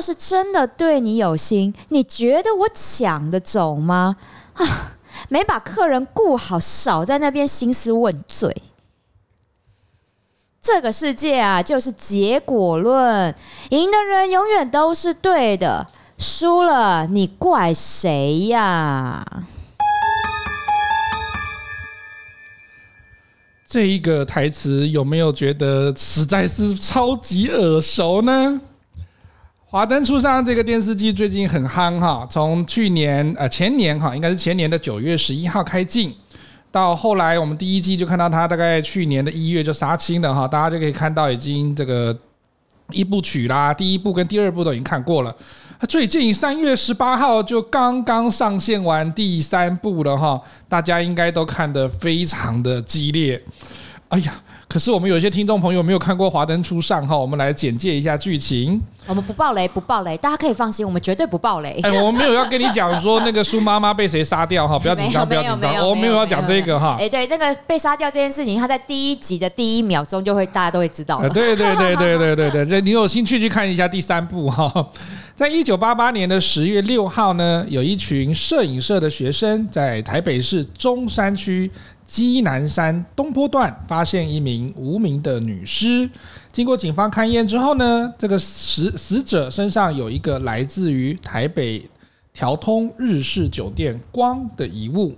是真的对你有心，你觉得我抢得走吗？啊，没把客人顾好，少在那边兴师问罪。这个世界啊，就是结果论，赢的人永远都是对的，输了你怪谁呀？这一个台词有没有觉得实在是超级耳熟呢？华灯初上这个电视剧最近很夯哈，从去年呃前年哈，应该是前年的九月十一号开镜。到后来，我们第一季就看到他大概去年的一月就杀青了哈，大家就可以看到已经这个一部曲啦，第一部跟第二部都已经看过了。最近三月十八号就刚刚上线完第三部了哈，大家应该都看得非常的激烈。哎呀！可是我们有一些听众朋友没有看过《华灯初上》哈，我们来简介一下剧情。我们不爆雷，不爆雷，大家可以放心，我们绝对不爆雷。哎，我们没有要跟你讲说那个苏妈妈被谁杀掉哈，不要紧张，不要紧张，我们没有要讲这个哈。哎，对，那个被杀掉这件事情，他在第一集的第一秒钟就会大家都会知道。对对对对对对对，这你有兴趣去看一下第三部哈。在一九八八年的十月六号呢，有一群摄影社的学生在台北市中山区。基南山东坡段发现一名无名的女尸，经过警方勘验之后呢，这个死死者身上有一个来自于台北调通日式酒店光的遗物。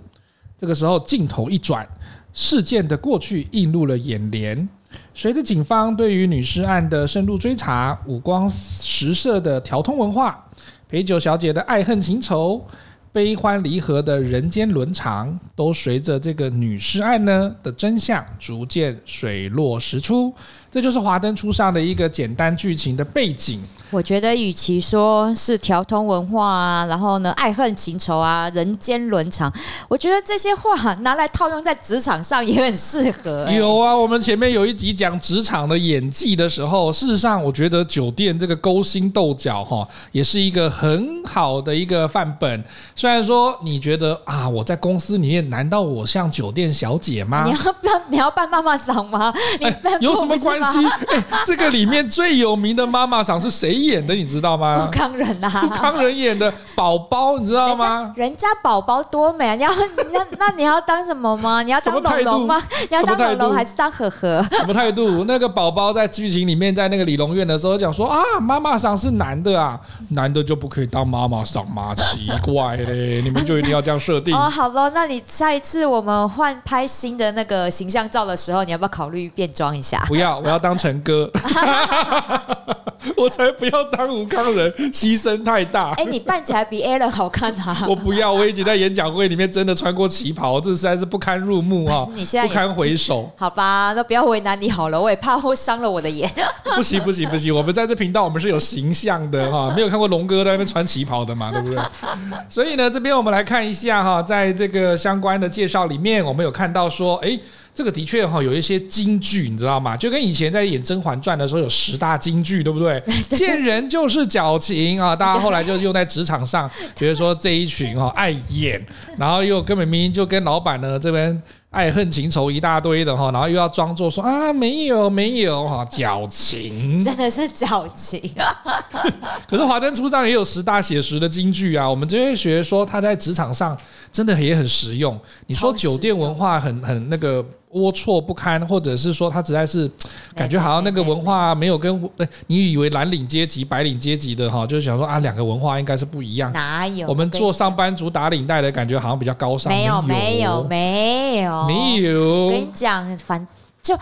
这个时候镜头一转，事件的过去映入了眼帘。随着警方对于女尸案的深入追查，五光十色的调通文化，陪酒小姐的爱恨情仇。悲欢离合的人间伦常，都随着这个女尸案呢的真相逐渐水落石出。这就是华灯初上的一个简单剧情的背景。我觉得，与其说是调通文化啊，然后呢，爱恨情仇啊，人间伦常，我觉得这些话拿来套用在职场上也很适合、欸。有啊，我们前面有一集讲职场的演技的时候，事实上，我觉得酒店这个勾心斗角哈，也是一个很好的一个范本。虽然说你觉得啊，我在公司里面，难道我像酒店小姐 吗？你要扮你要扮妈妈赏吗？你有什么关系？哎，这个里面最有名的妈妈赏是谁演的？你知道吗？吴慷仁呐，吴慷仁演的宝宝，你知道吗？人家宝宝多美啊！你要那那你要当什么吗？你要当龙龙吗？你要当龙龙还是当呵呵？什么态度？那个宝宝在剧情里面，在那个理容院的时候讲说啊，妈妈桑是男的啊，男的就不可以当妈妈桑吗？奇怪嘞，你们就一定要这样设定？哦，好了，那你下一次我们换拍新的那个形象照的时候，你要不要考虑变装一下？不要，我要。当陈哥，我才不要当吴康人，牺牲太大。哎，你扮起来比 Alan 好看啊！我不要，我已经在演讲会里面真的穿过旗袍，这实在是不堪入目啊！你现在不堪回首。好吧，那不要为难你好了，我也怕会伤了我的眼。不行不行不行，我们在这频道我们是有形象的哈，没有看过龙哥在那边穿旗袍的嘛，对不对？所以呢，这边我们来看一下哈，在这个相关的介绍里面，我们有看到说，哎。这个的确哈有一些金句，你知道吗？就跟以前在演《甄嬛传》的时候有十大金句，对不对？见人就是矫情啊！大家后来就用在职场上，比如说这一群哈爱演，然后又根本明明就跟老板呢这边爱恨情仇一大堆的哈，然后又要装作说啊没有没有哈矫情，真的是矫情啊！可是华灯初上也有十大写实的金句啊！我们这些学说他在职场上真的也很实用。你说酒店文化很很那个。龌龊不堪，或者是说他实在是感觉好像那个文化没有跟你以为蓝领阶级、白领阶级的哈，就是想说啊，两个文化应该是不一样。哪有？我们做上班族打领带的感觉好像比较高尚。没有，没有，没有，没有。我跟你讲，反就。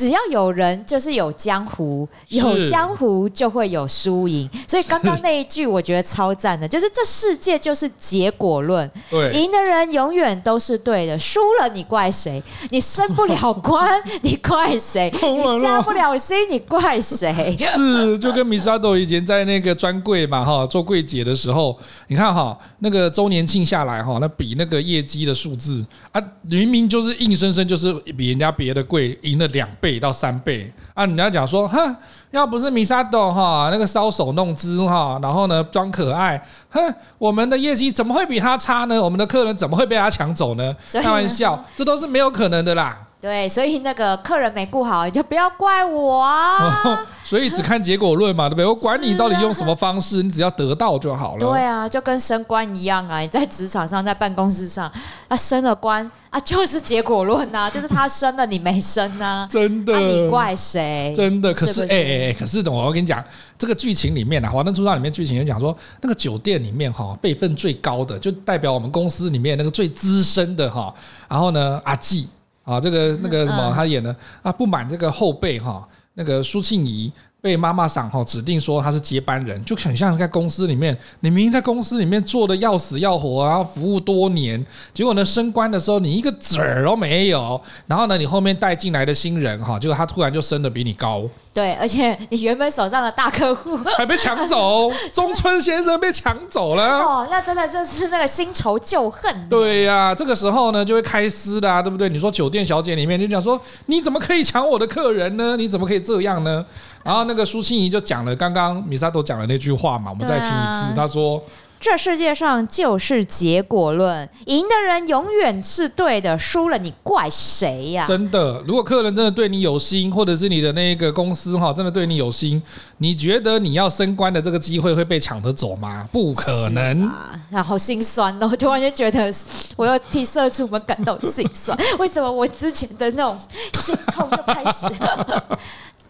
只要有人，就是有江湖，有江湖就会有输赢。所以刚刚那一句，我觉得超赞的，就是这世界就是结果论，对，赢的人永远都是对的，输了你怪谁？你升不了官，你怪谁？你加不了薪，你怪谁？是，就跟米萨多以前在那个专柜嘛，哈，做柜姐的时候，你看哈，那个周年庆下来哈，那比那个业绩的数字啊，明明就是硬生生就是比人家别的柜赢了两倍到三倍啊！你要讲说，哼，要不是米沙豆哈那个搔首弄姿哈，然后呢装可爱，哼，我们的业绩怎么会比他差呢？我们的客人怎么会被他抢走呢？开玩笑，这都是没有可能的啦。对，所以那个客人没顾好，你就不要怪我啊。所以只看结果论嘛，对不对？我管你到底用什么方式，你只要得到就好了。对啊，就跟升官一样啊，你在职场上，在办公室上，啊，升了官啊，就是结果论啊，就是他升了，你没升啊，真的，啊、你怪谁？真的，可是哎哎哎，可是等我要跟你讲，这个剧情里面啊，《华灯初上》里面剧情就讲说，那个酒店里面哈，辈分最高的，就代表我们公司里面那个最资深的哈，然后呢，阿季啊，这个那个什么，他演的啊，不满这个后辈哈。那个苏庆仪被妈妈赏哈指定说他是接班人，就很像在公司里面，你明明在公司里面做的要死要活，然后服务多年，结果呢升官的时候你一个子儿都没有，然后呢你后面带进来的新人哈，结果他突然就升的比你高。对，而且 你原本手上的大客户还被抢走，中村先生被抢走了。哦，那真的就是那个新仇旧恨。对呀、啊，这个时候呢就会开撕的、啊，对不对？你说酒店小姐里面就讲说，你怎么可以抢我的客人呢？你怎么可以这样呢？然后那个苏庆怡就讲了刚刚米萨都讲的那句话嘛，我们再听一次，他说。这世界上就是结果论，赢的人永远是对的，输了你怪谁呀？真的，如果客人真的对你有心，或者是你的那个公司哈，真的对你有心，你觉得你要升官的这个机会会被抢得走吗？不可能啊！然后心酸哦，突然间觉得我要替社畜们感到心酸。为什么我之前的那种心痛又开始了？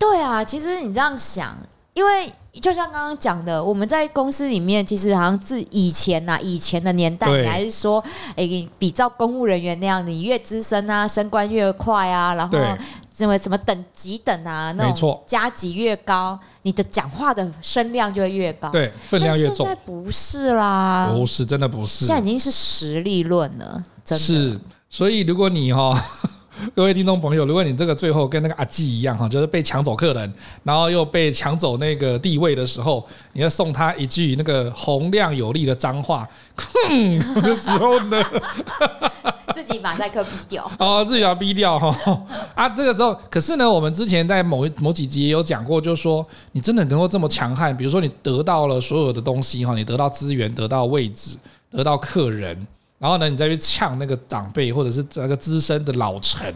对啊，其实你这样想，因为。就像刚刚讲的，我们在公司里面，其实好像自以前呐、啊，以前的年代，你还是说，哎、欸，比照公务人员那样，你越资深啊，升官越快啊，然后什么什么等级等啊，那种加级越高，你的讲话的声量就会越高，对，分量越重。现在不是啦，不是，真的不是，现在已经是实力论了，真的。是，所以如果你哈。各位听众朋友，如果你这个最后跟那个阿季一样哈，就是被抢走客人，然后又被抢走那个地位的时候，你要送他一句那个洪亮有力的脏话，哼的时候呢，自己马赛克逼掉 哦，自己要逼掉哈啊，这个时候，可是呢，我们之前在某某几集也有讲过，就是说你真的能够这么强悍，比如说你得到了所有的东西哈，你得到资源，得到位置，得到客人。然后呢，你再去呛那个长辈，或者是那个资深的老臣，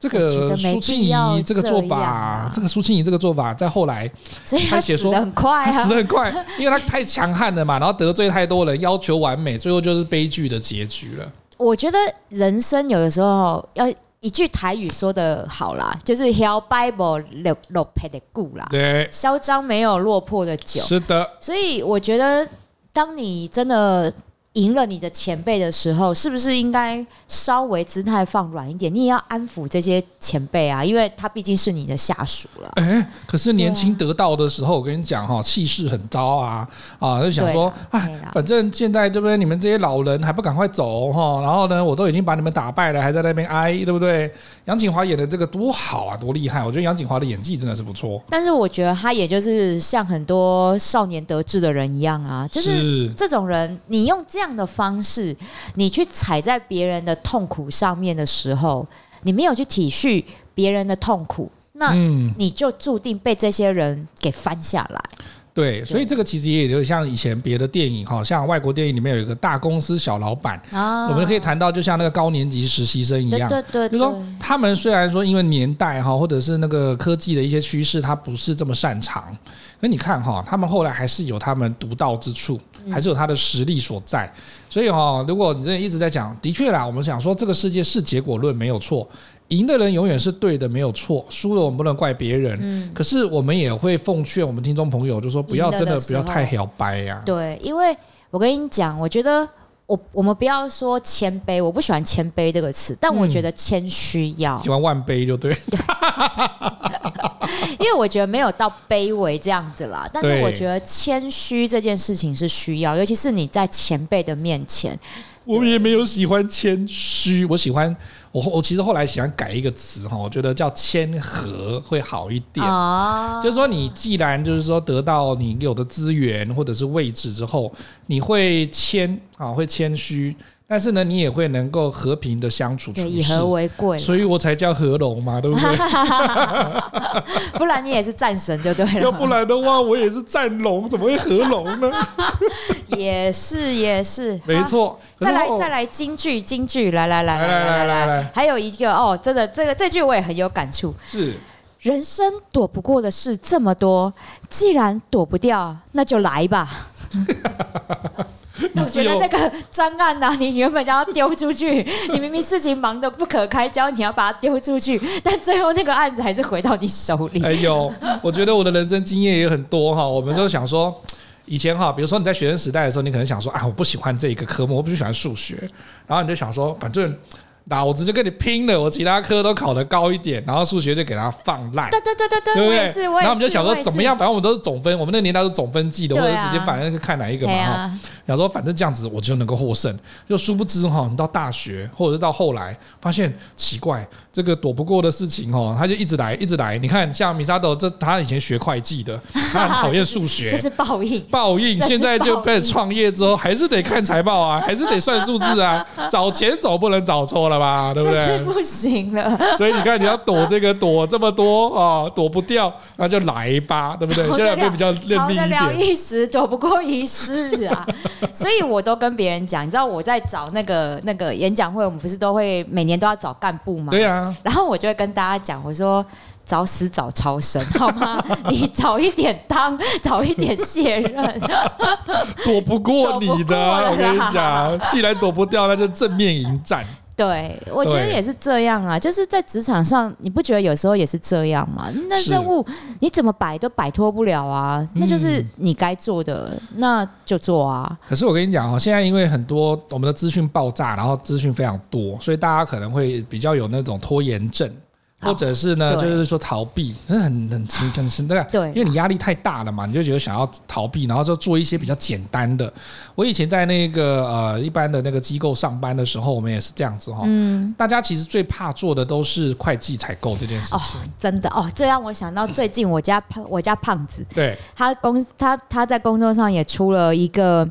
这个苏庆仪这个做法，这个苏庆仪这个做法，在后来，所以他写说很快，他死得很快，因为他太强悍了嘛，然后得罪太多人，要求完美，最后就是悲剧的结局了。我觉得人生有的时候要一句台语说的好啦，就是 “hell Bible 落落魄的故啦”，对，嚣张没有落魄的酒，是的。所以我觉得，当你真的。赢了你的前辈的时候，是不是应该稍微姿态放软一点？你也要安抚这些前辈啊，因为他毕竟是你的下属了。哎，可是年轻得到的时候，我跟你讲哈，气势很高啊啊，就想说，哎，反正现在对不对？你们这些老人还不赶快走哈？然后呢，我都已经把你们打败了，还在那边哀，对不对？杨景华演的这个多好啊，多厉害！我觉得杨景华的演技真的是不错。但是我觉得他也就是像很多少年得志的人一样啊，就是这种人，你用这样。这样的方式，你去踩在别人的痛苦上面的时候，你没有去体恤别人的痛苦，那你就注定被这些人给翻下来。对，所以这个其实也有像以前别的电影，哈，像外国电影里面有一个大公司小老板，啊。我们可以谈到，就像那个高年级实习生一样，对对，就是说他们虽然说因为年代哈，或者是那个科技的一些趋势，他不是这么擅长，可你看哈，他们后来还是有他们独到之处，还是有他的实力所在。所以哈，如果你真的一直在讲，的确啦，我们想说这个世界是结果论没有错。赢的人永远是对的，没有错。输了我们不能怪别人。嗯，可是我们也会奉劝我们听众朋友，就说不要真的不要太小白呀。对，因为我跟你讲，我觉得我我们不要说谦卑，我不喜欢谦卑这个词，但我觉得谦虚要、嗯、喜欢万卑就对。因为我觉得没有到卑微这样子啦，但是我觉得谦虚这件事情是需要，尤其是你在前辈的面前。我也没有喜欢谦虚，我喜欢我我其实后来喜欢改一个词哈，我觉得叫谦和会好一点。哦，就是说你既然就是说得到你有的资源或者是位置之后，你会谦啊，会谦虚。但是呢，你也会能够和平的相处，以和为贵，所以我才叫和龙嘛，对不对？不然你也是战神就对了。要不然的话，我也是战龙，怎么会和龙呢？也是也是，没错。再来再来京剧京剧，来来来来来来来，还有一个哦，真的这个这句我也很有感触，是。人生躲不过的事这么多，既然躲不掉，那就来吧。我觉得那个专案呐、啊，你原本想要丢出去，你明明事情忙得不可开交，你要把它丢出去，但最后那个案子还是回到你手里。哎呦，我觉得我的人生经验也很多哈。我们都想说，以前哈，比如说你在学生时代的时候，你可能想说，啊，我不喜欢这一个科目，我不喜欢数学，然后你就想说，反正。老子就跟你拼了，我其他科都考得高一点，然后数学就给他放烂。对对对对对，对不对？然后我们就想说怎么样，反正我们都是总分，我们那年代是总分计的，或者直接反正看哪一个嘛哈。想说反正这样子我就能够获胜，就殊不知哈，你到大学或者是到后来发现奇怪，这个躲不过的事情哦，他就一直来一直来。你看像米沙豆，这他以前学会计的，他很讨厌数学，这是报应。报应，现在就被创业之后，还是得看财报啊，还是得算数字啊，找钱总不能找错了。吧，对不对？不行了。所以你看，你要躲这个躲这么多啊，躲不掉，那就来吧，对不对？现在会比较认命一点。一时，躲不过一世啊。所以我都跟别人讲，你知道我在找那个那个演讲会，我们不是都会每年都要找干部吗？对啊。然后我就会跟大家讲，我说。早死早超生，好吗？你早一点当，早一点卸任，躲不过你的。我跟你讲，既然躲不掉，那就正面迎战。对，我觉得也是这样啊。就是在职场上，你不觉得有时候也是这样吗？那任务你怎么摆都摆脱不了啊。那就是你该做的，那就做啊。可是我跟你讲哦，现在因为很多我们的资讯爆炸，然后资讯非常多，所以大家可能会比较有那种拖延症。或者是呢，就是说逃避，很很 很很很对啊，对，因为你压力太大了嘛，你就觉得想要逃避，然后就做一些比较简单的。我以前在那个呃一般的那个机构上班的时候，我们也是这样子哈。嗯，大家其实最怕做的都是会计采购这件事情。哦，真的哦，这让我想到最近我家胖我家胖子，对，他工他他在工作上也出了一个。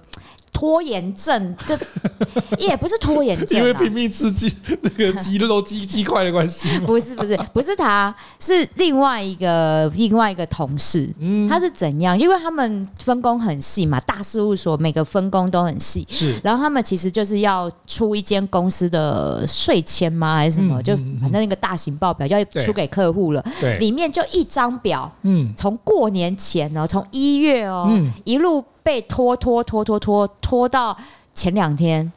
拖延症，这 也不是拖延症，因为拼命吃鸡那个鸡肉鸡鸡块的关系。不是不是 不是他，是另外一个另外一个同事。嗯，他是怎样？因为他们分工很细嘛，大事务所每个分工都很细。是，然后他们其实就是要出一间公司的税签吗？还是什么？就反正那个大型报表就要出给客户了。对，里面就一张表。嗯，从过年前哦，从一月哦，一路。被拖拖拖拖拖拖到前两天，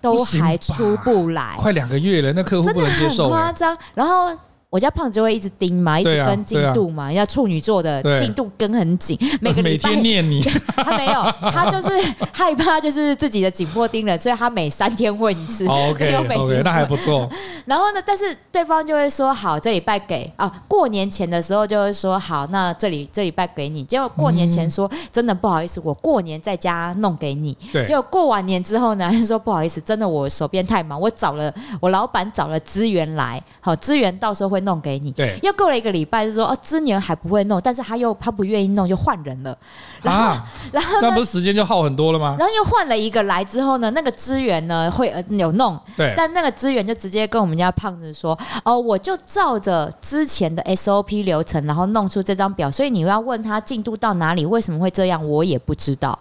都还出不来，快两个月了，那客户不能接受，很夸张。然后。我家胖子就会一直盯嘛，一直跟进度嘛。要处女座的进度跟很紧，每个礼拜每天念你。他没有，他就是 害怕，就是自己的紧迫盯人，所以他每三天问一次。OK OK，那还不错。然后呢，但是对方就会说好，这礼拜给啊。过年前的时候就会说好，那这里这礼拜给你。结果过年前说真的不好意思，我过年在家弄给你。对。结果过完年之后呢，还说不好意思，真的我手边太忙，我找了我老板找了资源来，好资源到时候会。弄给你，对，又过了一个礼拜，就说哦，资源还不会弄，但是他又他不愿意弄，就换人了。然后，啊、然后 这不是时间就耗很多了吗？然后又换了一个来之后呢，那个资源呢会有弄，对，但那个资源就直接跟我们家胖子说，哦，我就照着之前的 SOP 流程，然后弄出这张表，所以你要问他进度到哪里，为什么会这样，我也不知道。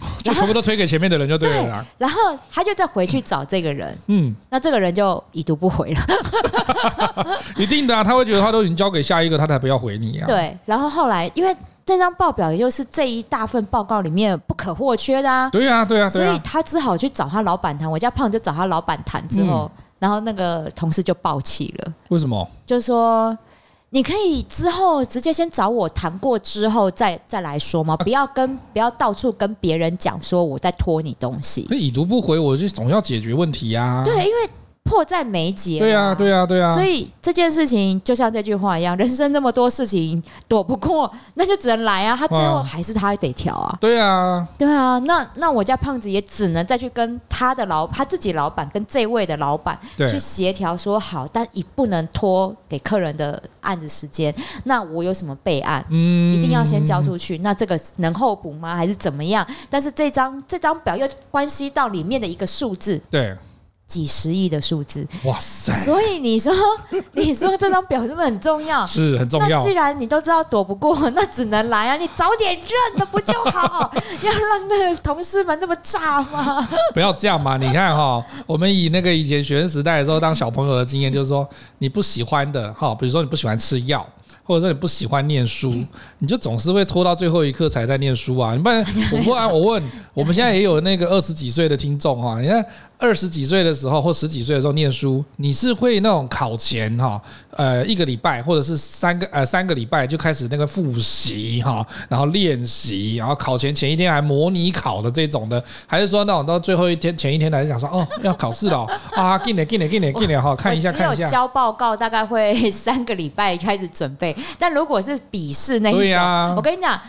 就全部都推给前面的人就对了啦。然后他就再回去找这个人，嗯，那这个人就已读不回了。一定的啊，他会觉得他都已经交给下一个，他才不要回你啊。对，然后后来因为这张报表也就是这一大份报告里面不可或缺的啊。对啊，对啊，所以他只好去找他老板谈。我家胖就找他老板谈之后，然后那个同事就爆气了。为什么？就说。你可以之后直接先找我谈过之后再再来说吗？不要跟不要到处跟别人讲说我在拖你东西。那已读不回，我就总要解决问题呀。对，因为。迫在眉睫。对啊，对啊，对啊。所以这件事情就像这句话一样，人生那么多事情躲不过，那就只能来啊。他最后还是他得调啊。对啊，对啊。那那我家胖子也只能再去跟他的老他自己老板跟这位的老板去协调说好，但也不能拖给客人的案子时间。那我有什么备案？嗯，一定要先交出去。那这个能候补吗？还是怎么样？但是这张这张表又关系到里面的一个数字。对。几十亿的数字，哇塞！所以你说，你说这张表是不是很重要？是很重要。那既然你都知道躲不过，那只能来啊！你早点认了不就好？要让那个同事们那么炸吗？不要这样嘛！你看哈，我们以那个以前学生时代的时候当小朋友的经验，就是说你不喜欢的哈，比如说你不喜欢吃药。或者说你不喜欢念书，你就总是会拖到最后一刻才在念书啊。你不然我不然，我问，我们现在也有那个二十几岁的听众哈，你看。二十几岁的时候，或十几岁的时候念书，你是会那种考前哈，呃，一个礼拜或者是三个呃三个礼拜就开始那个复习哈，然后练习，然后考前前一天还模拟考的这种的，还是说那种到最后一天前一天来讲说哦要考试了啊，进点进点进点进点哈，看一下看一下。交报告大概会三个礼拜开始准备，但如果是笔试那一种，对啊，我跟你讲。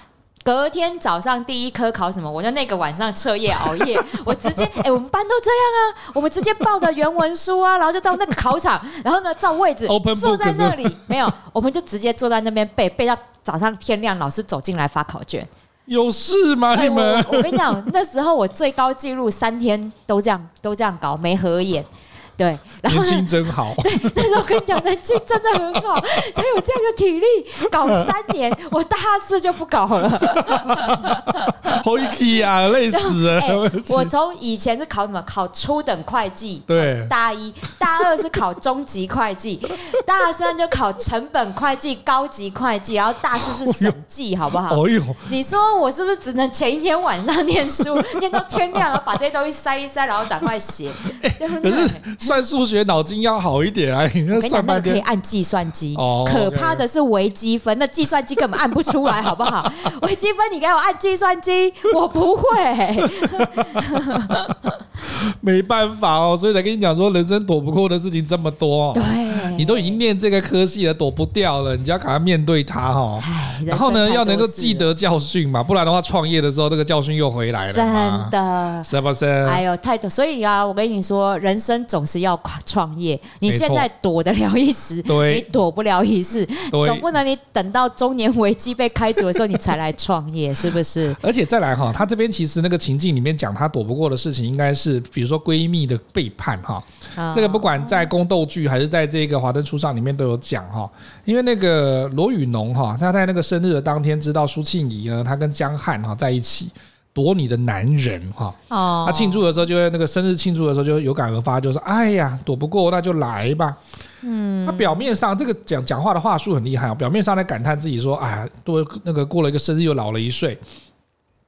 隔天早上第一科考什么？我就那个晚上彻夜熬夜，我直接哎、欸，我们班都这样啊，我们直接抱着原文书啊，然后就到那个考场，然后呢照位置坐在那里，没有，我们就直接坐在那边背，背到早上天亮，老师走进来发考卷。有事吗？你们？欸、我，我跟你讲，那时候我最高纪录三天都这样都这样搞，没合眼。对，然后年轻真好。对，但是我跟你讲，年轻真的很好，才有这样的体力搞三年。我大四就不搞了，好气啊，累死了。欸、我从以前是考什么？考初等会计。对。大一、大二是考中级会计，大三就考成本会计、高级会计，然后大四是审计，好不好？哦呦！你说我是不是只能前一天晚上念书，念到天亮，然后把这些东西塞一塞，然后赶快写？对不对？算数学脑筋要好一点啊！你那算半天可以按计算机，哦可怕的是微积分，那计算机根本按不出来，好不好？微积分你给我按计算机，我不会。没办法哦，所以才跟你讲说，人生躲不过的事情这么多。对，你都已经念这个科系了，躲不掉了，你就要赶快面对它哈。然后呢，要能够记得教训嘛，不然的话，创业的时候这个教训又回来了。真的，是不是？哎呦，太多，所以啊，我跟你说，人生总是。要创业，你现在躲得了一时，你躲不了一世，总不能你等到中年危机被开除的时候，你才来创业，是不是？而且再来哈，他这边其实那个情境里面讲他躲不过的事情，应该是比如说闺蜜的背叛哈。这个不管在宫斗剧还是在这个华灯初上里面都有讲哈。因为那个罗宇农哈，他在那个生日的当天知道苏庆仪呢，他跟江汉哈在一起。躲你的男人哈，他庆祝的时候就会那个生日庆祝的时候就有感而发，就说：“哎呀，躲不过那就来吧。”嗯，他表面上这个讲讲话的话术很厉害啊，表面上在感叹自己说：“哎呀，多那个过了一个生日又老了一岁。”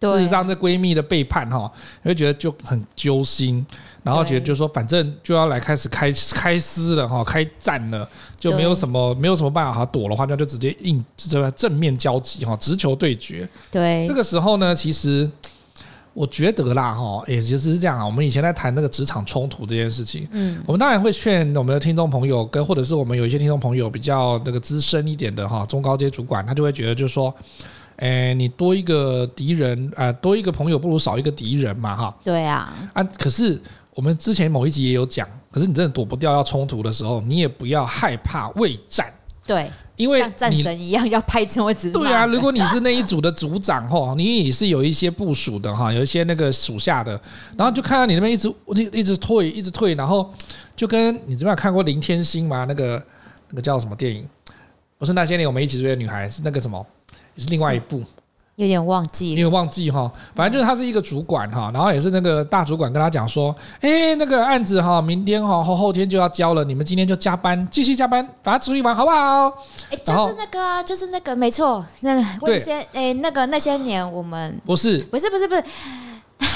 事实上，这闺蜜的背叛哈，你会觉得就很揪心，然后觉得就是说，反正就要来开始开开撕了哈，开战了，就没有什么没有什么办法躲的话，那就直接硬这正面交集哈，直球对决。对，这个时候呢，其实。我觉得啦，哈，也其实是这样啊。我们以前在谈那个职场冲突这件事情，嗯，我们当然会劝我们的听众朋友，跟或者是我们有一些听众朋友比较那个资深一点的哈，中高阶主管，他就会觉得就是说，哎，你多一个敌人，呃，多一个朋友不如少一个敌人嘛，哈。对啊。啊，可是我们之前某一集也有讲，可是你真的躲不掉要冲突的时候，你也不要害怕畏战。对，因为像战神一样要拍桌子。对啊，如果你是那一组的组长哈，你也是有一些部署的哈，有一些那个属下的，然后就看到你那边一直一一直退，一直退，然后就跟你这边有看过林天星吗？那个那个叫什么电影？不是那些年我们一起追的女孩，是那个什么？也是另外一部。有点忘记，有点忘记哈，反正就是他是一个主管哈，然后也是那个大主管跟他讲说，哎，那个案子哈，明天哈后后天就要交了，你们今天就加班，继续加班，把它处理完，好不好？哎，就是那个啊，就是那个，没错，那个那些哎，那个那些年我们不是不是不是不是。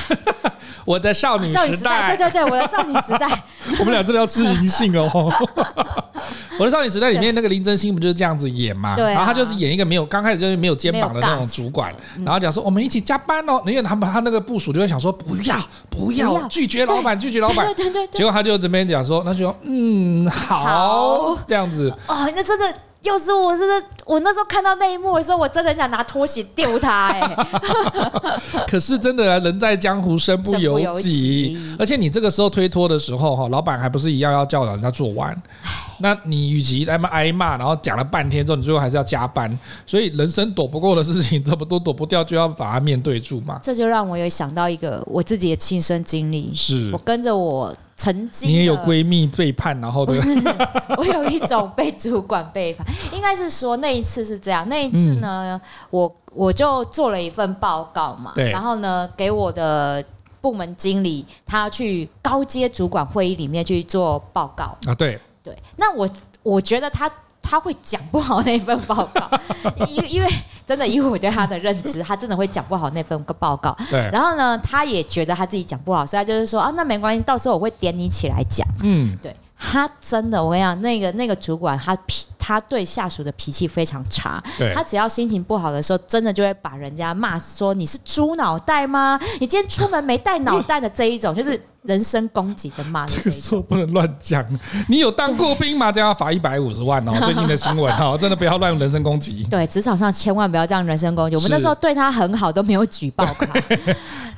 我的少女时代，对对对，我的少女时代，我们俩真的要吃银杏哦。我的少女时代里面那个林真心不就是这样子演嘛？对，然后他就是演一个没有刚开始就是没有肩膀的那种主管，然后讲说我们一起加班哦。因为他们他那个部署就会想说不要不要拒绝老板拒绝老板，对对对，结果他就这边讲说，那就说嗯好。这样子。哦，那真的。要是我真的，我那时候看到那一幕的时候，我真的很想拿拖鞋丢他哎、欸。可是真的，人在江湖身不由己，由而且你这个时候推脱的时候，哈，老板还不是一样要叫人家做完？那你与其挨骂挨骂，然后讲了半天之后，你最后还是要加班，所以人生躲不过的事情，这么多躲不掉，就要把它面对住嘛。这就让我有想到一个我自己的亲身经历，是我跟着我。曾经你也有闺蜜背叛，然后的，我有一种被主管背叛，应该是说那一次是这样，那一次呢，我我就做了一份报告嘛，然后呢给我的部门经理，他去高阶主管会议里面去做报告。啊，对。对，那我我觉得他。他会讲不好那份报告，因因为真的，因为我对他的认知，他真的会讲不好那份个报告。对。然后呢，他也觉得他自己讲不好，所以他就是说啊，那没关系，到时候我会点你起来讲。嗯，对。他真的，我跟你讲，那个那个主管，他脾，他对下属的脾气非常差。对。他只要心情不好的时候，真的就会把人家骂说你是猪脑袋吗？你今天出门没带脑袋的这一种，就是。人身攻击的骂，这个时候不能乱讲。你有当过兵吗？这样要罚一百五十万哦。最近的新闻哦，真的不要乱用人身攻击。对，职场上千万不要这样人身攻击。我们那时候对他很好，都没有举报他。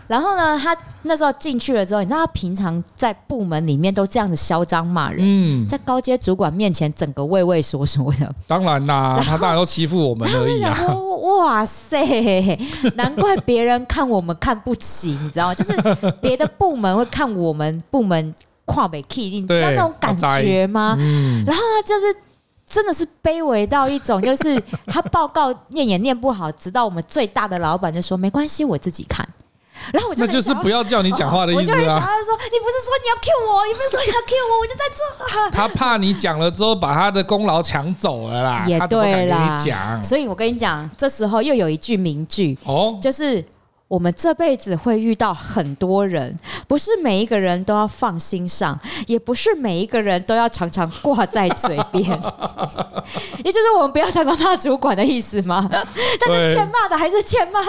然后呢，他那时候进去了之后，你知道他平常在部门里面都这样子嚣张骂人，嗯，在高阶主管面前整个畏畏缩缩的。当然啦，他当然都欺负我们而已啊。哇塞，难怪别人看我们看不起，你知道吗？就是别的部门会看我们部门跨北 key，你知道那种感觉吗？嗯、然后他就是真的是卑微到一种，就是他报告念也念不好，直到我们最大的老板就说没关系，我自己看。然后我就那就是不要叫你讲话的 意思啊！我就想他说，你不是说你要 Q 我，你不是说你要 Q 我，我就在这、啊。他怕你讲了之后把他的功劳抢走了啦，也对啦。讲，所以我跟你讲，这时候又有一句名句哦，就是。我们这辈子会遇到很多人，不是每一个人都要放心上，也不是每一个人都要常常挂在嘴边。也就是我们不要常常骂主管的意思吗？但是欠骂的还是欠骂。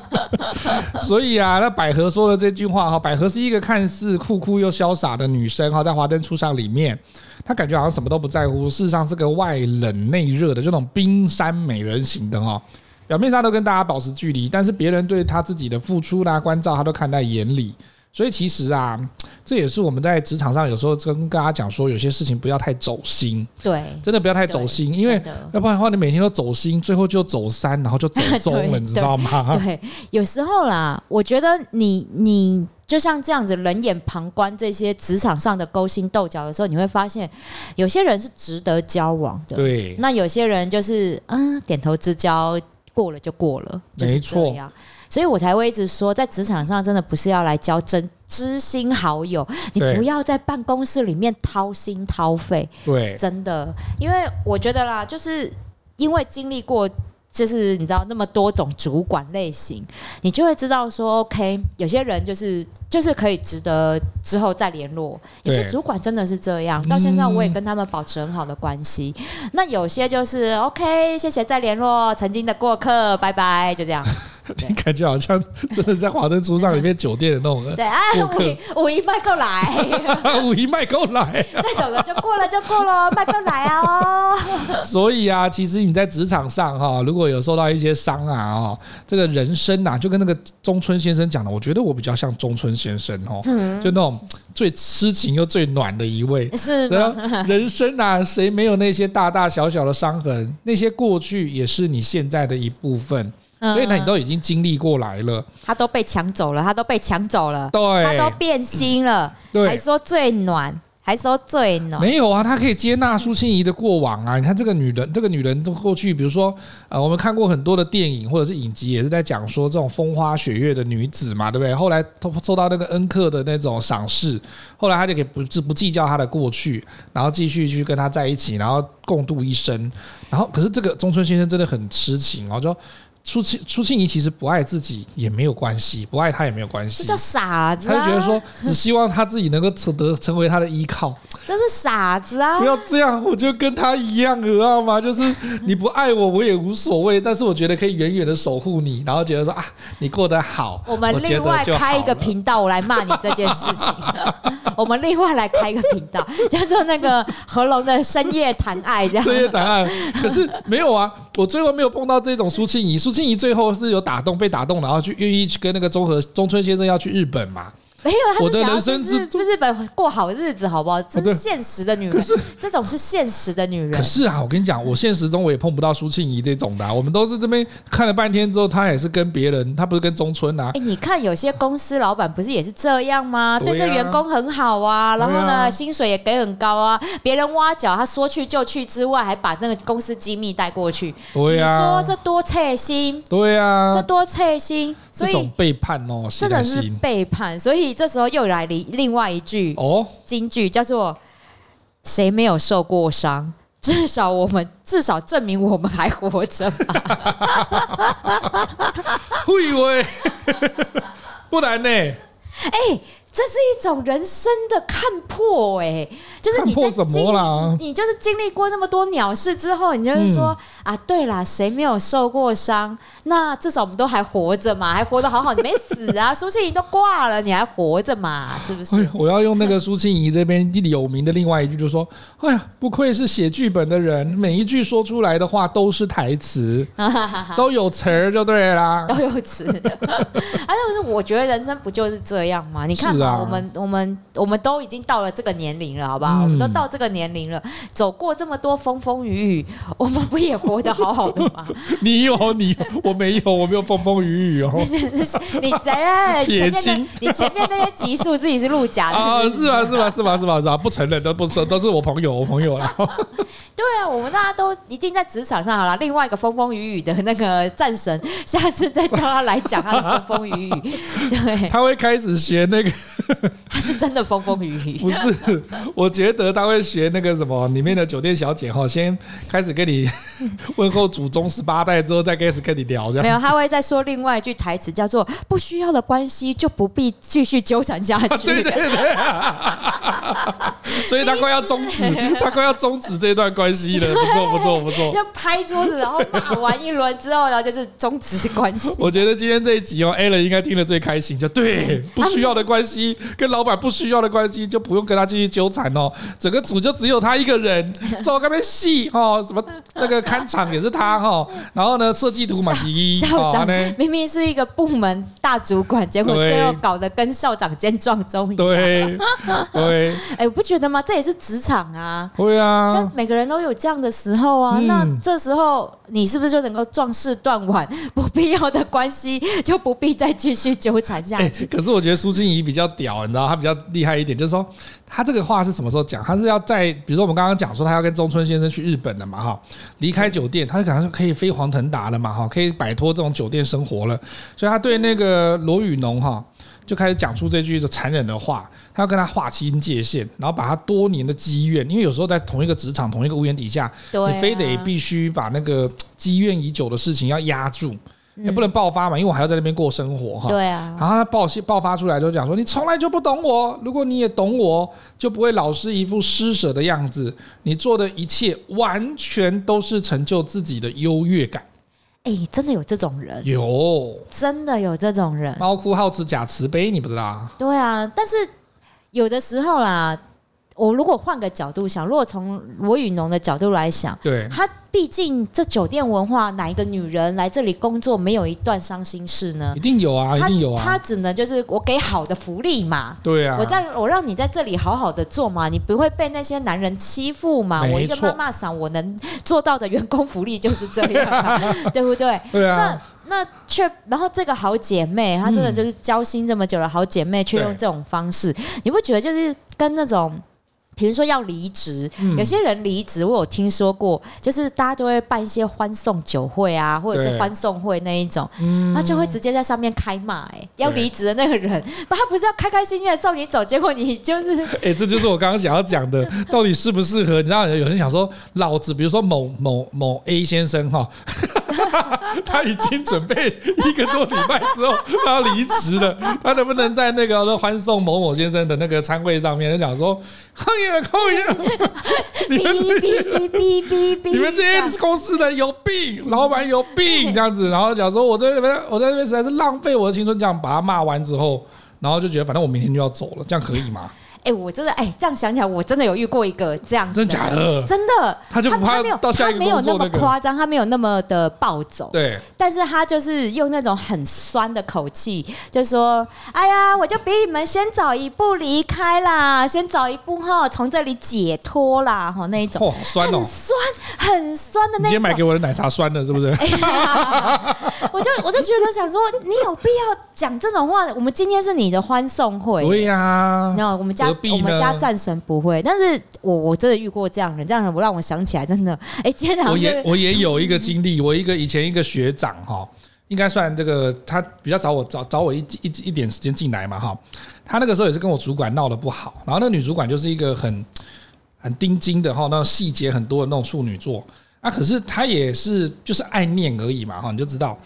所以啊，那百合说的这句话哈，百合是一个看似酷酷又潇洒的女生哈，在华灯初上里面，她感觉好像什么都不在乎，事实上是个外冷内热的这种冰山美人型的哈。表面上都跟大家保持距离，但是别人对他自己的付出啦、关照，他都看在眼里。所以其实啊，这也是我们在职场上有时候跟大家讲说，有些事情不要太走心。对，真的不要太走心，因为要不然的话，你每天都走心，最后就走三，然后就走 中了，你知道吗？对，有时候啦，我觉得你你就像这样子冷眼旁观这些职场上的勾心斗角的时候，你会发现有些人是值得交往的。对，那有些人就是嗯，点头之交。过了就过了，就是这样，所以我才会一直说，在职场上真的不是要来交真知心好友，你不要在办公室里面掏心掏肺，对，真的，因为我觉得啦，就是因为经历过。就是你知道那么多种主管类型，你就会知道说，OK，有些人就是就是可以值得之后再联络。有些主管真的是这样，到现在我也跟他们保持很好的关系。那有些就是 OK，谢谢再联络，曾经的过客，拜拜，就这样。你感觉好像真的在华灯初上里面酒店的那种。对啊，五一麦够来，五一麦够来，再走了就过了就过了，麦够来啊哦。所以啊，其实你在职场上哈，如果有受到一些伤啊，哦，这个人生呐，就跟那个中村先生讲的，我觉得我比较像中村先生哦，就那种最痴情又最暖的一位。是，人生啊，谁没有那些大大小小的伤痕？那些过去也是你现在的一部分。所以呢，你都已经经历过来了，他都被抢走了，他都被抢走了，对，他都变心了，对，还说最暖，还说最暖，没有啊，他可以接纳苏青怡的过往啊。你看这个女人，这个女人都过去，比如说呃，我们看过很多的电影或者是影集，也是在讲说这种风花雪月的女子嘛，对不对？后来都受到那个恩客的那种赏识，后来他就可以不不计较他的过去，然后继续去跟他在一起，然后共度一生。然后可是这个中村先生真的很痴情哦，就。苏庆苏庆怡其实不爱自己也没有关系，不爱他也没有关系。这叫傻子、啊。他就觉得说，只希望他自己能够成得成为他的依靠。这是傻子啊！不要这样，我就跟他一样，你知道吗？就是你不爱我，我也无所谓。但是我觉得可以远远的守护你，然后觉得说啊，你过得好。我们另外开一个频道，我来骂你这件事情。我们另外来开一个频道，叫做那个何龙的深夜谈爱，这样。深夜谈爱，可是没有啊，我最后没有碰到这种苏庆怡。苏静怡最后是有打动，被打动，然后去愿意去跟那个中和中村先生要去日本嘛。没有，我的人生是去日本过好日子，好不好？这是现实的女人，这种是现实的女人。可是啊，我跟你讲，我现实中我也碰不到苏庆怡这种的、啊。我们都是这边看了半天之后，她也是跟别人，她不是跟中村啊。哎，你看有些公司老板不是也是这样吗？对这员工很好啊，然后呢，薪水也给很高啊。别人挖角，他说去就去之外，还把那个公司机密带过去。对呀，你说这多贴心？对呀，这多贴心。所以这种背叛哦，真的是背叛。所以这时候又来另另外一句哦金句，叫做“谁没有受过伤，至少我们 至少证明我们还活着嘛。会喂，不然呢？哎、欸。这是一种人生的看破，哎，就是你什么啦，你就是经历过那么多鸟事之后，你就是说、嗯、啊，对啦，谁没有受过伤？那至少我们都还活着嘛，还活得好好，你没死啊。苏庆怡都挂了，你还活着嘛？是不是？哎、我要用那个苏庆怡这边有名的另外一句，就是说，哎呀，不愧是写剧本的人，每一句说出来的话都是台词，都有词儿就对啦，都有词。而且不是，我觉得人生不就是这样吗？你看。我们我们我们都已经到了这个年龄了，好不好？嗯、我们都到这个年龄了，走过这么多风风雨雨，我们不也活得好好的吗？你有你，我没有，我没有风风雨雨哦。你谁啊？前面的你前面那些集数自己是录假的？啊，是吧？是吧？是吧？是吧？是吧？不承认都不是，都是我朋友，我朋友啦。对啊，我们大家都一定在职场上好了。另外一个风风雨雨的那个战神，下次再叫他来讲他的风风雨雨。对，他会开始学那个。他是真的风风雨雨，不是？我觉得他会学那个什么里面的酒店小姐哈，先开始跟你 问候祖宗十八代，之后再开始跟你聊这样。没有，他会再说另外一句台词，叫做“不需要的关系就不必继续纠缠下去”。对对对。所以他快要终止，他快要终止这段关系了。不错，不错，不错。要拍桌子，然后骂完一轮之后，然后就是终止关系。我觉得今天这一集哦，Allen 应该听得最开心，就对，不需要的关系，跟老板不需要的关系，就不用跟他继续纠缠哦。整个组就只有他一个人，做那边戏哈，什么那个看场也是他哈，然后呢，设计图嘛，是一校长明明是一个部门大主管，结果最后搞得跟校长兼撞钟一样。对 对，哎，我不觉得吗？这也是职场啊。会啊，但每个人都有这样的时候啊。嗯、那这时候你是不是就能够壮士断腕？不必要的关系就不必再继续纠缠下去。可是我觉得苏静怡比较屌，你知道，他比较厉害一点，就是说他这个话是什么时候讲？他是要在，比如说我们刚刚讲说他要跟中村先生去日本了嘛，哈，离开酒店，他就可能可以飞黄腾达了嘛，哈，可以摆脱这种酒店生活了。所以他对那个罗宇农哈。就开始讲出这句残忍的话，他要跟他划清界限，然后把他多年的积怨，因为有时候在同一个职场、同一个屋檐底下，你非得必须把那个积怨已久的事情要压住，也不能爆发嘛，因为我还要在那边过生活哈。对啊。然后他爆爆发出来就讲说：“你从来就不懂我，如果你也懂我，就不会老是一副施舍的样子。你做的一切完全都是成就自己的优越感。”哎，真的有这种人？有，真的有这种人。猫哭耗子假慈悲，你不知道？对啊，但是有的时候啦。我如果换个角度想，如果从罗宇农的角度来想，对，他毕竟这酒店文化，哪一个女人来这里工作没有一段伤心事呢？一定有啊，一定有啊。他只能就是我给好的福利嘛，对啊，我在我让你在这里好好的做嘛，你不会被那些男人欺负嘛。我一个妈妈桑，我能做到的员工福利就是这样啊，对不对？对啊。那那却然后这个好姐妹，她真的就是交心这么久的好姐妹，却用这种方式，你不觉得就是跟那种？比如说要离职，有些人离职，我有听说过，就是大家都会办一些欢送酒会啊，或者是欢送会那一种，那就会直接在上面开骂，哎，要离职的那个人，他不是要开开心心的送你走，结果你就是，哎，这就是我刚刚想要讲的，到底适不适合？你知道，有人想说，老子，比如说某某某 A 先生哈。他已经准备一个多礼拜之后，他要离职了。他能不能在那个欢送某某先生的那个餐会上面，就讲说：“抗议，抗议！你们这些，你们这些公司的有病，老板有病，这样子。”然后讲说：“我在那边，我在那边实在是浪费我的青春。”这样把他骂完之后，然后就觉得反正我明天就要走了，这样可以吗？哎，我真的哎，这样想起来，我真的有遇过一个这样子。真的假的？真的。他就不怕到下一那个，他没有那么夸张，他没有那么的暴走。对。但是他就是用那种很酸的口气，就说：“哎呀，我就比你们先早一步离开啦，先早一步哈，从这里解脱啦，哈那一种。”哦，酸哦。很酸，很酸的那今天买给我的奶茶酸的，是不是？我就我就觉得想说，你有必要讲这种话？我们今天是你的欢送会。对呀，啊。然后我们家。我们家战神不会，但是我我真的遇过这样的人，这样的我让我想起来，真的，哎，今天我也我也有一个经历，我一个以前一个学长哈，应该算这个他比较早我找找我一一一点时间进来嘛哈，他那个时候也是跟我主管闹得不好，然后那个女主管就是一个很。很钉钉的哈，那种细节很多的那种处女座啊。可是他也是就是爱念而已嘛哈，你就知道。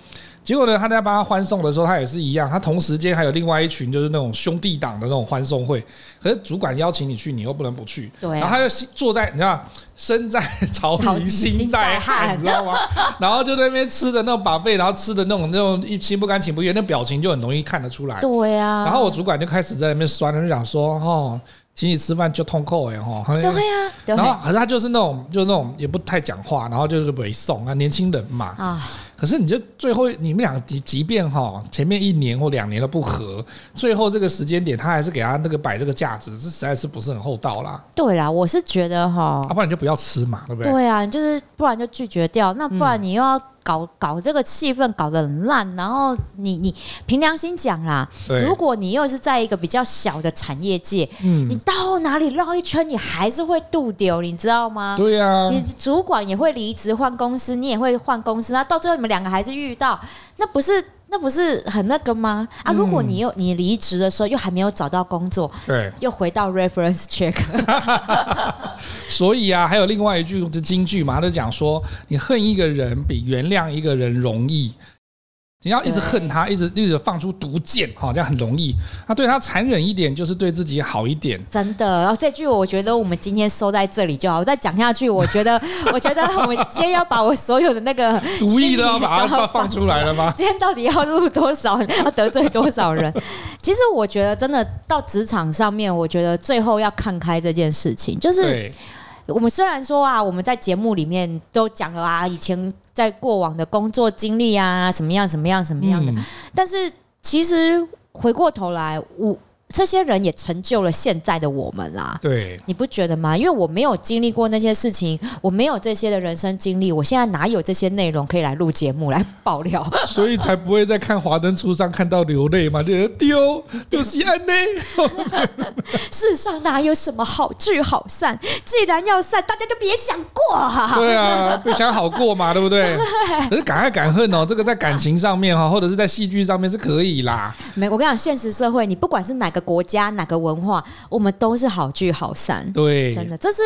结果呢，他在帮他欢送的时候，他也是一样。他同时间还有另外一群，就是那种兄弟党的那种欢送会。可是主管邀请你去，你又不能不去。对、啊。然后他就坐在，你知道，身在朝廷心在汉，你知道吗？然后就在那边吃的那种宝贝，然后吃的那种那种一心不甘情不愿，那表情就很容易看得出来。对啊。然后我主管就开始在那边酸，就想说：“哦，请你吃饭就痛扣哎哈。”对啊。然后可是他就是那种，就是那种也不太讲话，然后就是不会送啊，年轻人嘛。啊。可是你就最后你们俩即即便哈前面一年或两年都不合，最后这个时间点他还是给他那个摆这个架子，这实在是不是很厚道啦？对啦，我是觉得哈，要不然你就不要吃嘛，对不对？对啊，就是不然就拒绝掉，那不然你又要。搞搞这个气氛搞得很烂，然后你你凭良心讲啦，如果你又是在一个比较小的产业界，嗯，你到哪里绕一圈，你还是会度丢，你知道吗？对呀、啊，你主管也会离职换公司，你也会换公司，那到最后你们两个还是遇到，那不是？那不是很那个吗？啊，如果你又你离职的时候又还没有找到工作，对，又回到 reference check。所以啊，还有另外一句是金句嘛，他就讲说，你恨一个人比原谅一个人容易。你要一直恨他，一直一直放出毒箭，好，这样很容易。他对他残忍一点，就是对自己好一点。真的，然后这句我觉得我们今天收在这里就好。我再讲下去，我觉得，我觉得我们今天要把我所有的那个毒液都要把它放出来了吗？今天到底要录多少？要得罪多少人？其实我觉得，真的到职场上面，我觉得最后要看开这件事情，就是。我们虽然说啊，我们在节目里面都讲了啊，以前在过往的工作经历啊，什么样什么样什么样的，嗯、但是其实回过头来，我。这些人也成就了现在的我们啦，对，你不觉得吗？因为我没有经历过那些事情，我没有这些的人生经历，我现在哪有这些内容可以来录节目来爆料？所以才不会在看华灯初上看到流泪嘛，就丢丢西安呢。世上哪有什么好聚好散？既然要散，大家就别想过啊。对啊，别想好过嘛，对不对？可是敢爱敢恨哦，这个在感情上面哈，或者是在戏剧上面是可以啦。没，我跟你讲，现实社会，你不管是哪个。国家哪个文化，我们都是好聚好散。对，真的，这是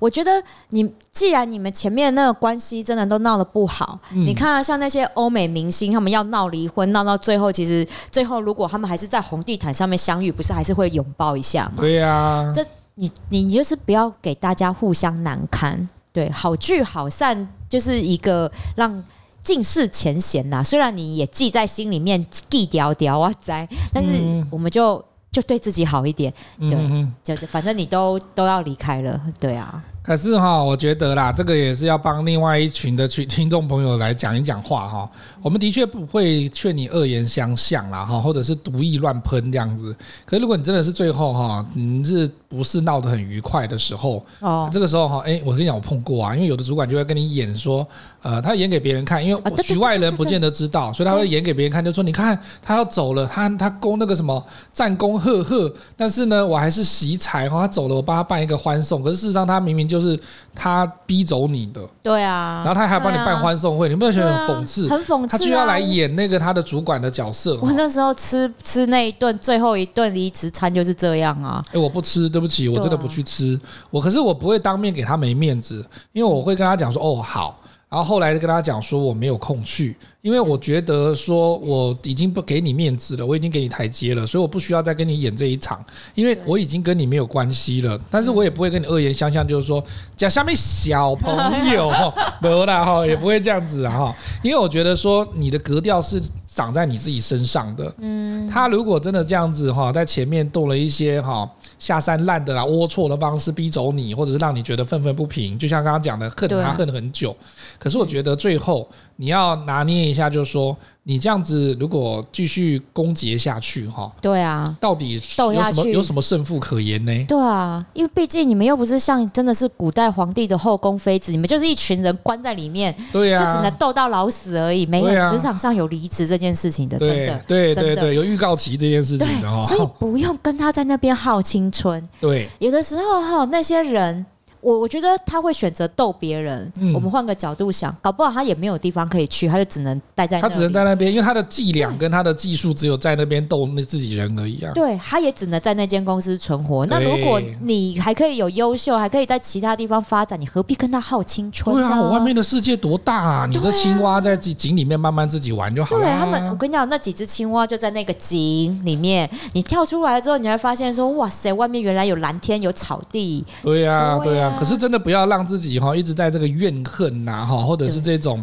我觉得你既然你们前面那个关系真的都闹得不好，嗯、你看啊，像那些欧美明星，他们要闹离婚，闹到最后，其实最后如果他们还是在红地毯上面相遇，不是还是会拥抱一下吗？对呀、啊，这你你就是不要给大家互相难堪。对，好聚好散就是一个让尽释前嫌呐。虽然你也记在心里面，记条条啊在，但是我们就。就对自己好一点，对，嗯、就是反正你都都要离开了，对啊。可是哈，我觉得啦，这个也是要帮另外一群的去听众朋友来讲一讲话哈。我们的确不会劝你恶言相向啦哈，或者是毒意乱喷这样子。可是如果你真的是最后哈，你是不是闹得很愉快的时候，哦，这个时候哈，哎，我跟你讲，我碰过啊，因为有的主管就会跟你演说，呃，他演给别人看，因为局外人不见得知道，所以他会演给别人看，就说你看他要走了，他他攻那个什么战功赫赫，但是呢，我还是惜才哈，他走了，我帮他办一个欢送，可是事实上他明明就。就是他逼走你的，对啊，然后他还要帮你办欢送会，啊、你不要觉得很讽刺？很讽刺，他就要来演那个他的主管的角色。我那时候吃吃那一顿最后一顿离职餐就是这样啊！哎，我不吃，对不起，我真的不去吃。啊、我可是我不会当面给他没面子，因为我会跟他讲说，哦，好。然后后来跟他讲说我没有空去，因为我觉得说我已经不给你面子了，我已经给你台阶了，所以我不需要再跟你演这一场，因为我已经跟你没有关系了。但是我也不会跟你恶言相向，就是说讲下面小朋友哈，没有啦哈，也不会这样子哈，因为我觉得说你的格调是长在你自己身上的。嗯，他如果真的这样子哈，在前面动了一些哈下三滥的啦、龌龊的方式逼走你，或者是让你觉得愤愤不平，就像刚刚讲的恨他恨很久。可是我觉得最后你要拿捏一下，就是说你这样子如果继续攻訐下去，哈，对啊，到底有什么有什么胜负可言呢？对啊，因为毕竟你们又不是像真的是古代皇帝的后宫妃子，你们就是一群人关在里面，对啊，就只能斗到老死而已，没有职场上有离职这件事情的，真的，对对对，有预告期这件事情的哈，所以不用跟他在那边耗青春。对，有的时候哈，那些人。我我觉得他会选择逗别人。嗯、我们换个角度想，搞不好他也没有地方可以去，他就只能待在。他只能在那边，因为他的伎俩跟他的技术只有在那边逗那自己人而已啊。对，他也只能在那间公司存活。那如果你还可以有优秀，还可以在其他地方发展，你何必跟他耗青春呢？对啊，我外面的世界多大啊！你的青蛙在井里面慢慢自己玩就好了。对他们，我跟你讲，那几只青蛙就在那个井里面，你跳出来之后，你会发现说，哇塞，外面原来有蓝天，有草地。对呀，对呀。可是真的不要让自己哈一直在这个怨恨呐哈，或者是这种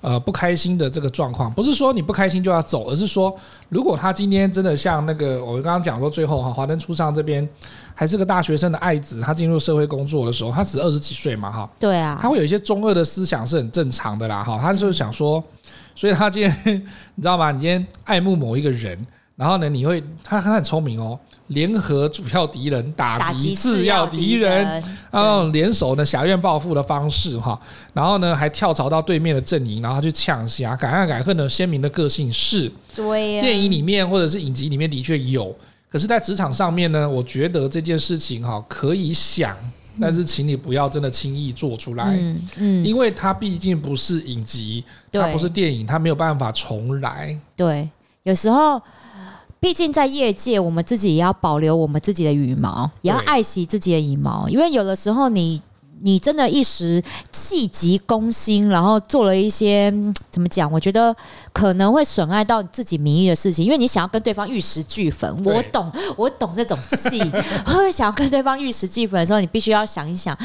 呃不开心的这个状况。不是说你不开心就要走，而是说如果他今天真的像那个我刚刚讲说，最后哈华灯初上这边还是个大学生的爱子，他进入社会工作的时候，他只二十几岁嘛哈。对啊，他会有一些中二的思想是很正常的啦哈。他就是想说，所以他今天 你知道吗？你今天爱慕某一个人，然后呢，你会他他很聪明哦。联合主要敌人，打击次要敌人，然后联手呢，挟怨报复的方式哈，然后呢，还跳槽到对面的阵营，然后去抢虾，敢爱敢恨的鲜明的个性是，对，电影里面或者是影集里面的确有，可是，在职场上面呢，我觉得这件事情哈可以想，但是请你不要真的轻易做出来，嗯嗯，因为它毕竟不是影集，它不是电影，它没有办法重来，对，有时候。毕竟在业界，我们自己也要保留我们自己的羽毛，也要爱惜自己的羽毛。因为有的时候你，你你真的一时气急攻心，然后做了一些怎么讲？我觉得可能会损害到自己名誉的事情。因为你想要跟对方玉石俱焚，我懂，我懂这种气。会想要跟对方玉石俱焚的时候，你必须要想一想，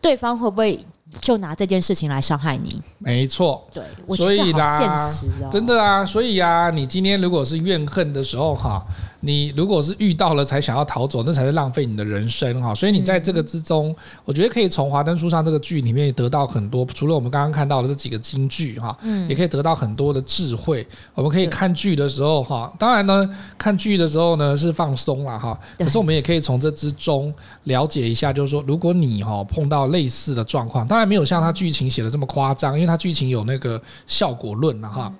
对方会不会？就拿这件事情来伤害你，没错，对，所以啦，现实哦，真的啊，所以啊，你今天如果是怨恨的时候，哈。你如果是遇到了才想要逃走，那才是浪费你的人生哈。所以你在这个之中，我觉得可以从《华灯初上》这个剧里面得到很多，除了我们刚刚看到的这几个金句哈，嗯，也可以得到很多的智慧。我们可以看剧的时候哈，当然呢，看剧的时候呢是放松了哈。可是我们也可以从这之中了解一下，就是说，如果你哈碰到类似的状况，当然没有像他剧情写的这么夸张，因为他剧情有那个效果论了哈。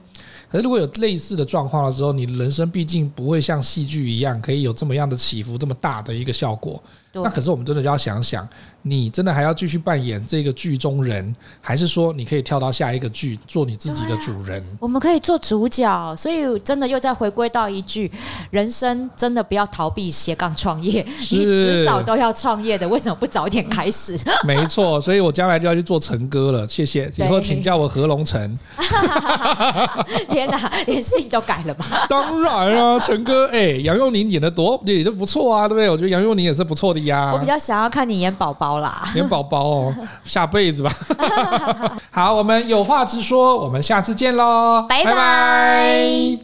可是如果有类似的状况的时候，你人生毕竟不会像戏剧一样可以有这么样的起伏，这么大的一个效果。那可是我们真的就要想想，你真的还要继续扮演这个剧中人，还是说你可以跳到下一个剧做你自己的主人？我们可以做主角，所以真的又再回归到一句：人生真的不要逃避斜杠创业，你迟早都要创业的，为什么不早点开始？没错，所以我将来就要去做陈哥了。谢谢，以后请叫我何龙成。天哪，连姓都改了吧？当然啊，陈哥，哎，杨佑宁演的多也都不错啊，对不对？我觉得杨佑宁也是不错的。我比较想要看你演宝宝啦。演宝宝哦 下辈子吧。好我们有话直说我们下次见喽拜拜。